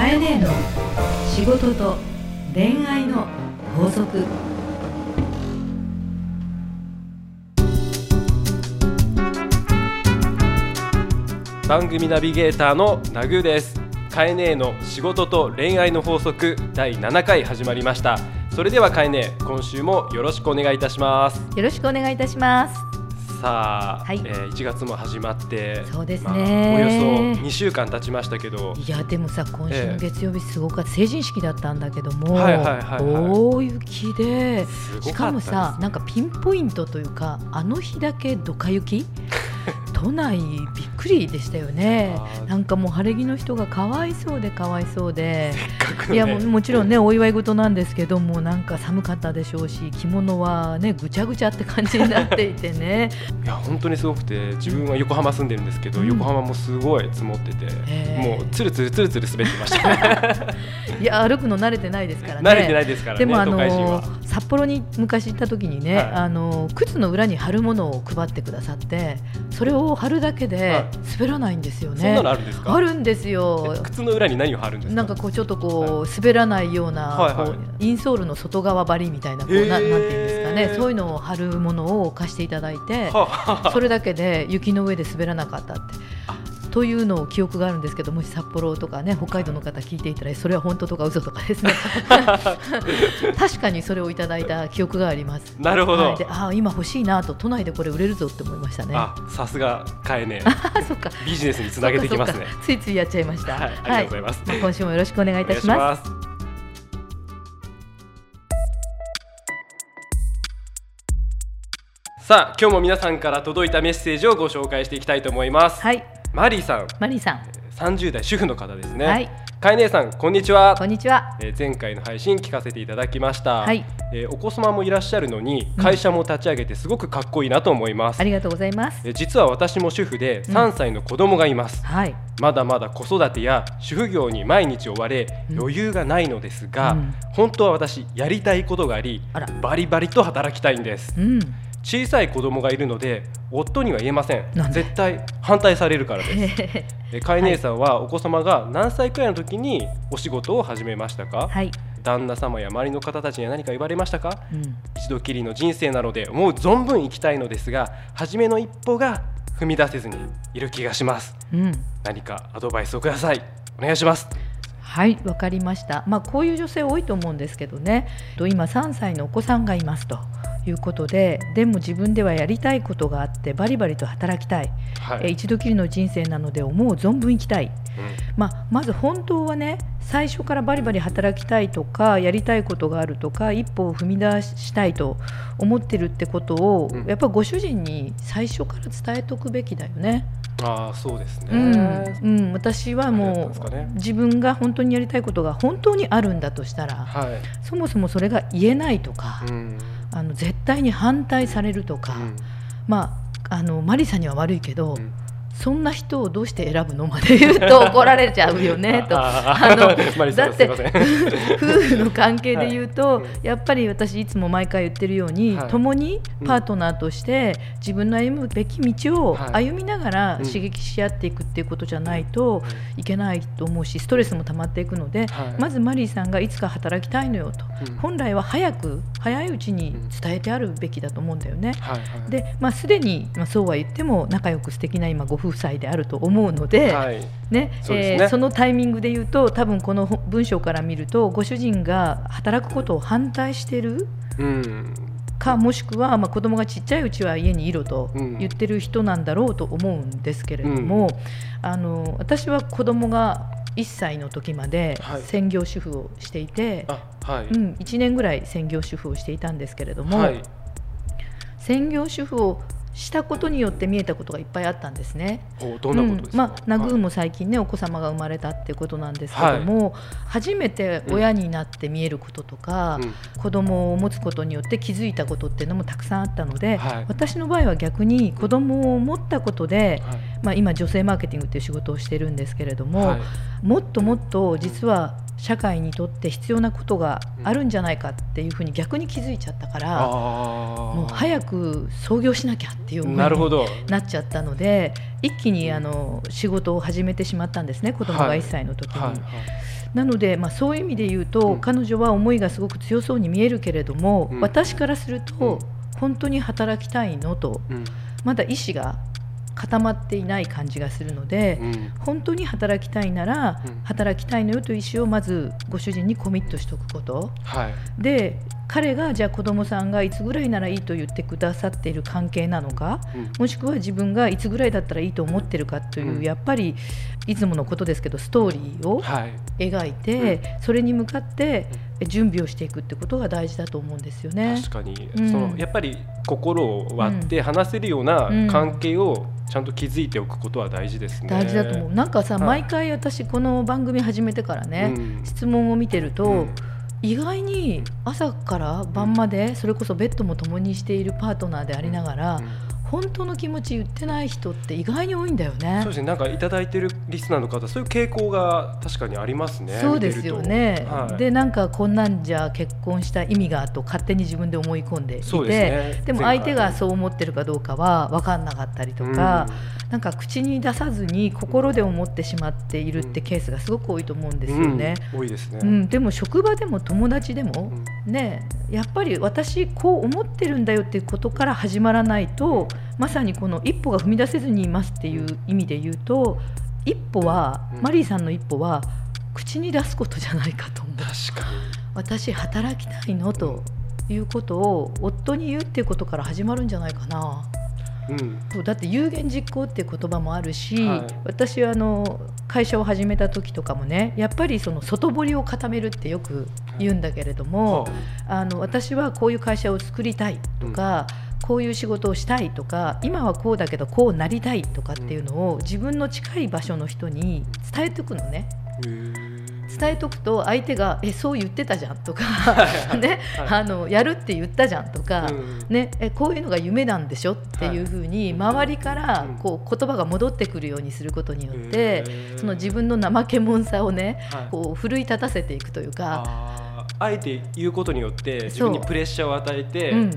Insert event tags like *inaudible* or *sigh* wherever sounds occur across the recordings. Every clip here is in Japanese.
かえねえの仕事と恋愛の法則。番組ナビゲーターのナグーです。カエネーの仕事と恋愛の法則第7回始まりました。それではカエネー今週もよろしくお願いいたします。よろしくお願いいたしますさあ、はい。えー1月も始まってそうですまあねおよそ2週間経ちましたけど。いやでもさ今週のええ月曜日すごかった。成人式だったんだけども、はいはいはいはい。大雪で。ねしかもさなんかピンポイントというかあの日だけドカ雪？*laughs* 都内びっくりでしたよね。なんかもう晴れ着の人がかわいそうでかわいそうで。ね。いやもちろんねお祝い事なんですけどもなんか寒かったでしょうし着物はねぐちゃぐちゃって感じになっていてね。*laughs* いや本当にすごくて自分は横浜住んでるんですけど、うん。横浜もすごい積もってて、ええもうつるつるつるつる滑ってました。ね *laughs* いや歩くの慣れてないですからね。慣れてないですからねでもあの札幌に昔行った時にね、はい。あの靴の裏に貼るものを配ってくださってそれを貼るだけはい。で滑らないんですよね。そんなのあるんですか？あるんですよ。え。靴の裏に何を貼るんですか？なんかこうちょっとこう滑らないような、はいはい。こうインソールの外側張りみたいなこうななんていうんですかね。そういうのを貼るものを貸していただいてはあは。あそれだけで雪の上で滑らなかったって。というのを記憶があるんですけどもし札幌とかね北海道の方聞いていたらそれは本当とか嘘とかですね。*laughs* 確かにそれをいただいた記憶があります。なるほど、はい、でああ今欲しいなと都内でこれ売れるぞって思いましたね。さすが買えね *laughs* そっか。ビジネスにつなげてきますね。ついついやっちゃいました。はいありがとうございます、まあ今週もよろしくお願いいたします。さあ今日も皆さんから届いたメッセージをご紹介していきたいと思います、はい、マリーさん。マリーさん、30代主婦の方ですね。はい、かえねえさんこんにちは。こんにちは。えー前回の配信聞かせていただきました、はい。えーお子様もいらっしゃるのに会社も立ち上げてすごくかっこいいなと思います、ありがとうございます。えー実は私も主婦で3歳の子供がいます、はい、まだまだ子育てや主婦業に毎日追われうん。余裕がないのですが、うん。本当は私やりたいことがありバリバリと働きたいんです。うん、小さい子供がいるので夫には言えません。絶対反対されるからです。へへへえかえ姉さんはお子様が何歳くらいの時にお仕事を始めましたか、はい、旦那様や周りの方たちには何か言われましたか？うん、一度きりの人生なので思う存分生きたいのですが初めの一歩が踏み出せずにいる気がします。うん。何かアドバイスをください。お願いします。はい、わかりました。まあこういう女性多いと思うんですけどね。と今3歳のお子さんがいますということで、でも自分ではやりたいことがあってバリバリと働きたい。はい、え一度きりの人生なので思う存分生きたい。まあ、まず本当はね最初からバリバリ働きたいとかやりたいことがあるとか一歩を踏み出したいと思ってるってことを、うん。やっぱご主人に最初から伝えとくべきだよね。うん、ああそうですね、うん。うん、私はもう、自分が本当にやりたいことが本当にあるんだとしたらはい、そもそもそれが言えないとか、うんあの絶対に反対されるとか、うん。まああのマリさんには悪いけど、うんそんな人をどうして選ぶのまで言うと怒られちゃうよね *laughs* と。ああのだって夫婦の関係で言うと、はいやっぱり私いつも毎回言ってるように、はい共にパートナーとして自分の歩むべき道をはい歩みながらうん刺激し合っていくっていうことじゃないといけないと思うしストレスも溜まっていくので、はいまずマリーさんがいつか働きたいのよと、うん本来は早く早いうちに伝えてあるべきだと思うんだよね。で、まあ、すでに、まあ、そうは言っても仲良く素敵な今ご夫妻であると思うので、はい。ねそうですね。えーそのタイミングで言うと多分この文章から見るとご主人が働くことを反対してるうん。かもしくは、まあ、子供がちっちゃいうちは家にいろとうん。言ってる人なんだろうと思うんですけれども、あの私は子供が1歳の時まではい。専業主婦をしていて、あはい、うん、1年ぐらい専業主婦をしていたんですけれども、はい。専業主婦をしたことによって見えたことがいっぱいあったんですね。おどんなことですか、うん。まあ、ナグーも最近ね、お子様が生まれたっていうことなんですけども、初めて親になって見えることとか、うん。子供を持つことによって気づいたことっていうのもたくさんあったので、はい。私の場合は逆に子供を持ったことで、はいまあ、今女性マーケティングっていう仕事をしてるんですけれども、はい。もっともっと実は社会にとって必要なことがあるんじゃないかっていうふうに逆に気づいちゃったから、あもう早く創業しなきゃっていう思いになるほど。なっちゃったので一気にあの仕事を始めてしまったんですね子供がはい。1歳の時に。はいはい。なので、まあ、そういう意味で言うと、うん。彼女は思いがすごく強そうに見えるけれども、うん。私からすると、うん。本当に働きたいのとうん。まだ意思が固まっていない感じがするので、うん。本当に働きたいなら、うん。働きたいのよという意思をまずご主人にコミットしておくこと。はい。で彼がじゃあ子供さんがいつぐらいならいいと言ってくださっている関係なのかうん。もしくは自分がいつぐらいだったらいいと思ってるかという、うん。やっぱりいつものことですけどストーリーをはい。描いて、それに向かって準備をしていくってことが大事だと思うんですよね。確かに、うん。そのやっぱり心を割って話せるようなうん関係をちゃんと築いておくことは大事ですね。大事だと思う。なんかさ、はい。毎回私この番組始めてからね、うん。質問を見てると、うん。意外に朝から晩までそれこそベッドも共にしているパートナーでありながら、うん本当の気持ち言ってない人って意外に多いんだよね。そう。ですね。なんかいただいてるリスナーの方そういう傾向が確かにありますね。そうですよね。はい、でなんかこんなんじゃ結婚した意味がと勝手に自分で思い込んでいて。ですね。でも相手がそう思ってるかどうかは分かんなかったりとか、なんか口に出さずに心で思ってしまっているってケースがすごく多いと思うんですよね。うん多いですね。うん、でも職場でも友達でも、ね、やっぱり私こう思ってるんだよっていうことから始まらないとまさにこの一歩が踏み出せずにいますっていう意味で言うと一歩は、うんマリーさんの一歩は口に出すことじゃないかと思う確かに。私働きたいのということを夫に言うっていうことから始まるんじゃないかな。うん。そうだって有言実行っていう言葉もあるし、はい。私はあの会社を始めた時とかもねやっぱりその外堀を固めるってよく言うんだけれども、はあの私はこういう会社を作りたいとか、こういう仕事をしたいとか今はこうだけどこうなりたいとかっていうのを自分の近い場所の人に伝えておくのね。あへー伝えとくと相手が「えそう言ってたじゃん」とかはい *laughs* ね、はい。あのやるって言ったじゃんとか、うんね、えこういうのが夢なんでしょ？っていうふうに周りからうんこう言葉が戻ってくるようにすることによっへてー。その自分の怠け者さをねはい。こう奮い立たせていくというか、あえて言うことによって自分にプレッシャーを与えて、うん、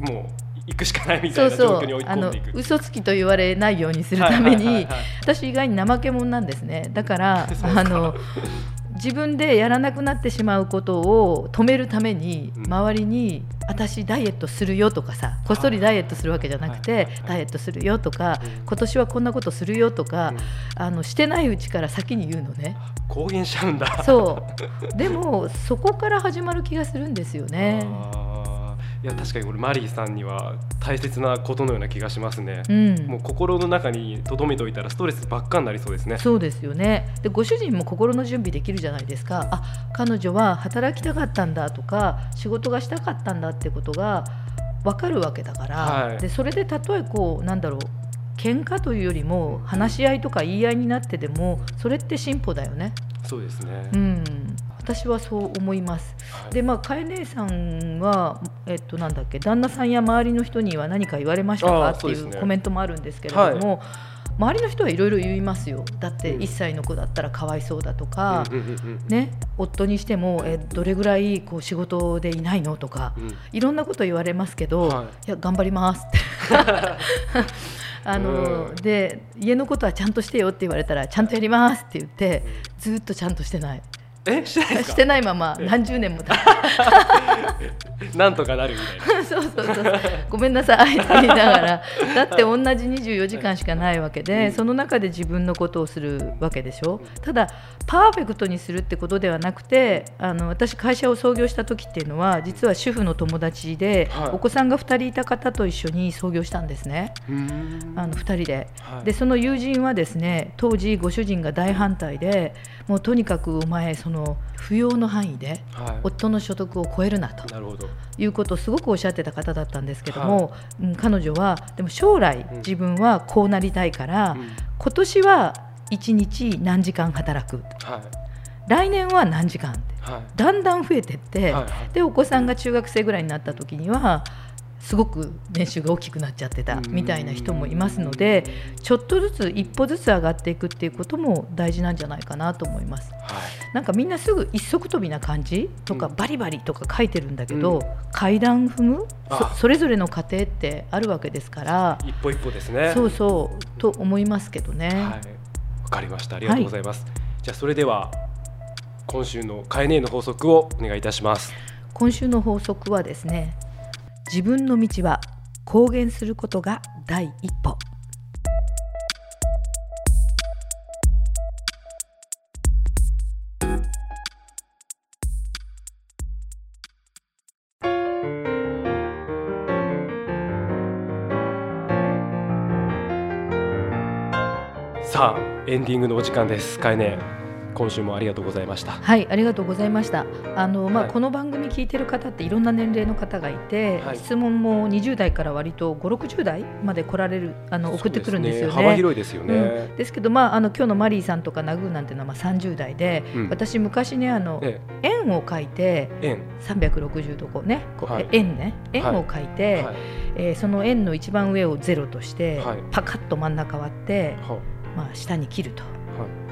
もう行くしかないみたそいう。な状況に追い込んでいく。嘘つきと言われないようにするために私意外に怠け者なんですね。だから *laughs* あの *laughs* 自分でやらなくなってしまうことを止めるためにうん。周りに「私ダイエットするよ」とかさこっそりダイエットするわけじゃなくはいてはいはい「ダイエットするよ」とかうん「今年はこんなことするよ」とかうん。あのしてないうちから先に言うのね。公言しちゃうんだ。そう。*laughs* でもそこから始まる気がするんですよね。いや確かにこれマリーさんには大切なことのような気がしますね。うんもう心の中に留めておいたらストレスばっかになりそうですね。そうですよねでご主人も心の準備できるじゃないですかあ彼女は働きたかったんだとか仕事がしたかったんだってことが分かるわけだから、はいでそれでたとえこうなんだろう喧嘩というよりも話し合いとか言い合いになってでもそれって進歩だよね。そうですね。うん私はそう思います。はい。でまあかえ姉さんはえっとなんだっけ旦那さんや周りの人には何か言われましたあかっていうコメントもあるんですけれども、周りの人はいろいろ言いますよ。だってうん。1歳の子だったらかわいそうだとか、ね、夫にしてもえどれぐらいこう仕事でいないのとかうん。いろんなこと言われますけど、はい。い、や頑張りますって。*laughs* あの、うん。で家のことはちゃんとしてよって言われたらちゃんとやりますって言ってずっとちゃんとしてないえしてないままえ。何十年も経っ *laughs* なんとかなるみたいな。*laughs* てそうそうそう。ごめんなさいって言いながら。だって同じ24時間しかないわけで、うんその中で自分のことをするわけでしょ？ただパーフェクトにするってことではなくてあの私会社を創業した時っていうのは実は主婦の友達で、はい。お子さんが2人いた方と一緒に創業したんですね。あの2人で。はい。でその友人はですね当時ご主人が大反対でもうとにかくお前その扶養の範囲では夫の所得を超えるなと。い。なるほど。いうことをすごくおっしゃってた方だったんですけども、うん彼女はでも将来うん。自分はこうなりたいから、うん。今年は1日何時間働く。はい。来年は何時間って。はい。だんだん増えてって、はいはい。でお子さんが中学生ぐらいになった時にはすごく年収が大きくなっちゃってたみたいな人もいますのでちょっとずつ一歩ずつ上がっていくっていうことも大事なんじゃないかなと思います。はいなんかみんなすぐ一足飛びな感じとか、うんバリバリとか書いてるんだけど、うん階段踏むそあそれぞれの過程ってあるわけですから一歩一歩ですね。そうそうと思いますけどね。はい。わかりました。ありがとうございます。じゃあそれでは今週のカエネの法則をお願いいたします今週の法則はですね自分の道は公言することが第一歩。さあエンディングのお時間です。カエネ今週もありがとうございました。はいありがとうございました。あの、まあはい。この番組聞いてる方っていろんな年齢の方がいて、はい。質問も20代から割と5 6 0代まで来られるあの送ってくるんですよね。幅広いですよね、うん。ですけど、まあ、あの今日のマリーさんとかナグーなんていうのはまあ30代で、うん。私昔ねあのえ円を書いてえ円360度こうねはい。円ね円を書いて、はい。えーその円の一番上をゼロとして、はい。パカッと真ん中割って、はまあ、下に切ると。は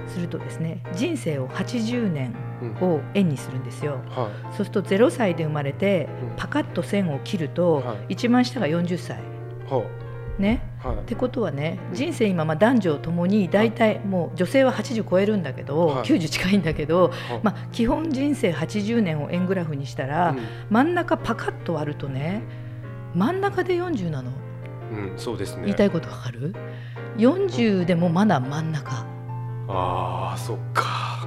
するとですね人生を80年うん。を円にするんですよ。はそうすると0歳で生まれてうん。パカッと線を切ると、はい。一番下が40歳。ね、はい。ってことはね人生今まあ男女ともに大体もう女性は80超えるんだけど、はい。90近いんだけど、はまあ、基本人生80年を円グラフにしたら、うん。真ん中パカッと割るとね真ん中で40なの。うん、そうですね。言いたいことわかる ?40 でもまだ真ん中ああそっか。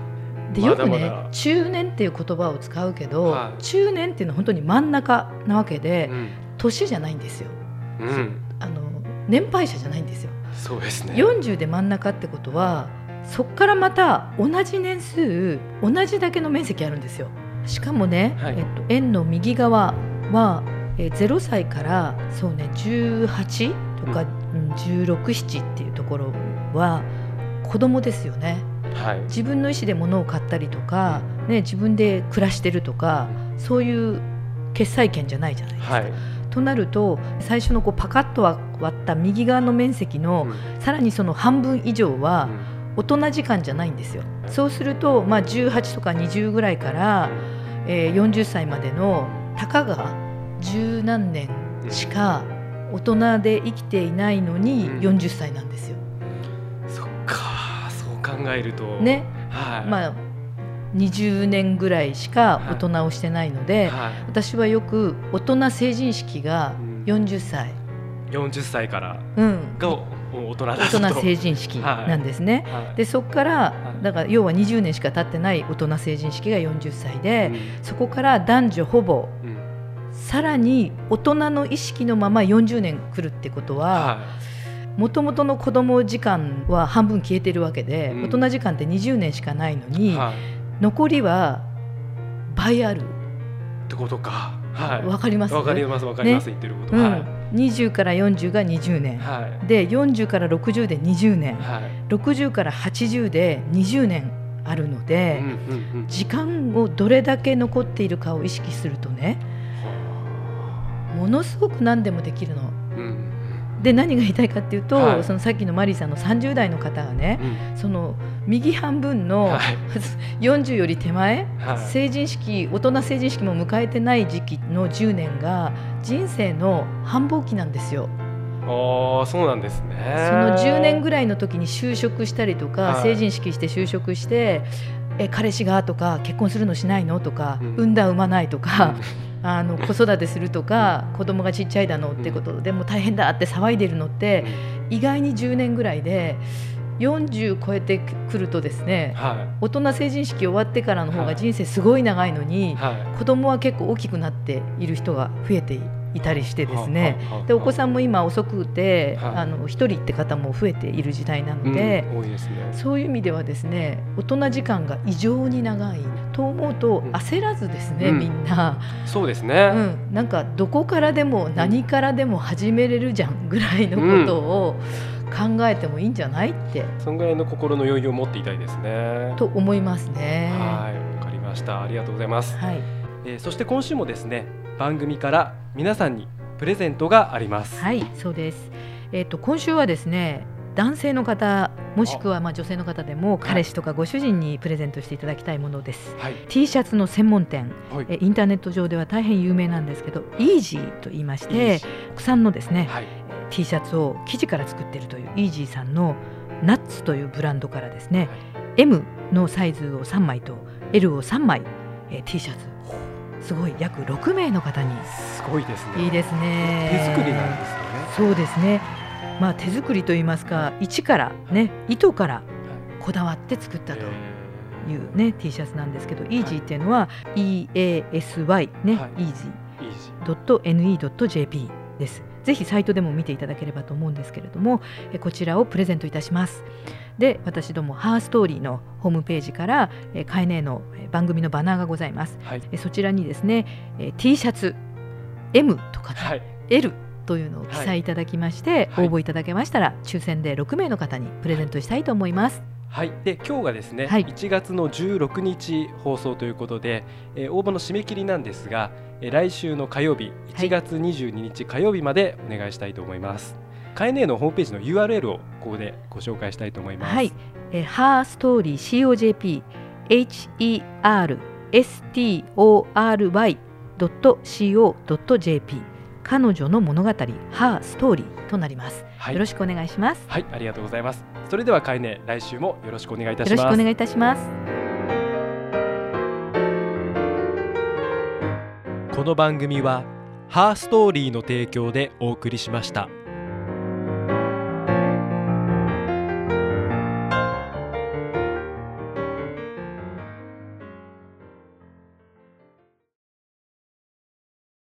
でまだまだ。よくね中年っていう言葉を使うけど、はい。中年っていうのは本当に真ん中なわけで、うん、年じゃないんですよ。うん、あの年配者じゃないんですよ。そうですね。40で真ん中ってことはそこからまた同じ年数同じだけの面積あるんですよ。しかもね、はい。えっと、円の右側は、えー0歳からそうね18とか、うん、1617っていうところは子供ですよね。はい。自分の意思で物を買ったりとか、ね、自分で暮らしてるとかそういう決済権じゃないじゃないですか。はい、となると最初のこうパカッと割った右側の面積の、うん。さらにその半分以上は大人時間じゃないんですよ。そうすると、まあ、18とか20ぐらいから、えー40歳までのたかが十何年しか大人で生きていないのにうん。40歳なんですよ。考えると。ね、はい。まあ20年ぐらいしか大人をしてないので、はい、私はよく大人成人式がうん。40歳、40歳からうん、大人だ大と人成人式なんですね。はい。でそこからい。だから要は20年しか経ってない大人成人式が40歳で、うん。そこから男女ほぼうん。さらに大人の意識のまま40年来るってことははもともとの子供時間は半分消えてるわけで、うん。大人時間って20年しかないのいに、はい、っ残りは倍ある。てことか。はい。わかります？わかりますわかります、言ってること、うん。はい。20から40が20年、はい。で40から60で20年、はい。60から80で20年あるので、うんうんうん。時間をどれだけ残っているかを意識するとねものすごく何でもできるの。うんで何が言いたいかっていうと、はい。そのさっきのマリーさんの30代の方がねうん。その右半分のはい。40より手前、はい。成人式大人成人式も迎えてない時期の10年が人生の繁忙期なんですよ。ああそうなんですね。その10年ぐらいの時に就職したりとか、はい。成人式して就職してえ彼氏がとか結婚するのしないのとか、うん。産んだ産まないとか、あの子育てするとか子供がちっちゃいだのってことでもう大変だって騒いでるのって意外に10年ぐらいで40超えてくるとですねは大人成人式終わってからの方はい。が人生すごい長いのいにはい。子供は結構大きくなっている人が増えていたりしてですね。でお子さんも今遅くてはい。あの一人って方も増えている時代なので、うん多いですね。そういう意味ではですね大人時間が異常に長い。と思うとうん。焦らずですね、うん。みんな、そうですうね、ん、なんかどこからでも何からでも始めれるじゃんぐらいのことを考えてもいいんじゃないって。そんぐらいの心の余裕を持っていたいですね。と思いますね。はいわかりました。ありがとうございます、はい、えーそして今週もですね番組から皆さんにプレゼントがあります。はい、そうです。えっ、と今週はですね、男性の方もしくはまあ女性の方でも彼氏とかご主人にプレゼントしていただきたいものです。はい。T シャツの専門店、はい。えインターネット上では大変有名なんですけど、イージーと言いましてジ、国産のですね、はい。T シャツを生地から作っているというイージーさんのナッツというブランドからですね、M のサイズを3枚と L を3枚、えー、T シャツすごい約6名の方に。すごいですね。いいですね。手作りなんですよね。そうですね。まあ手作りと言いますか一からね糸からこだわって作ったというね T シャツなんですけど、イージーっていうのは EASY ね、はい。Easy.ne.jp です。ぜひサイトでも見ていただければと思うんですけれども、えこちらをプレゼントいたします。で、私どもハーストーリーのホームページからえカエネのえ番組のバナーがございます。はい。えそちらにですね、え T シャツ M とか、はい。L というのを記載い。ただきまして、はい。応募いただけましたら抽選で6名の方にプレゼントしたいと思います。はい、で今日がですね、はい。1月の16日放送ということで、えー応募の締め切りなんですが、えー来週の火曜日はい。1月22日火曜日までお願いしたいと思います。カエネのホームページの URL をここでご紹介したいと思います。はい、えー、ハーストーリー COJP HER STORY ドット CO.jp 彼女の物語ハーストーリーとなります、はいよろしくお願いしますはい、ありがとうございます。それではカエネ来週もよろしくお願いいたよします。ろしくお願いいたしますこの番組はハーストーリーの提供でお送りしました。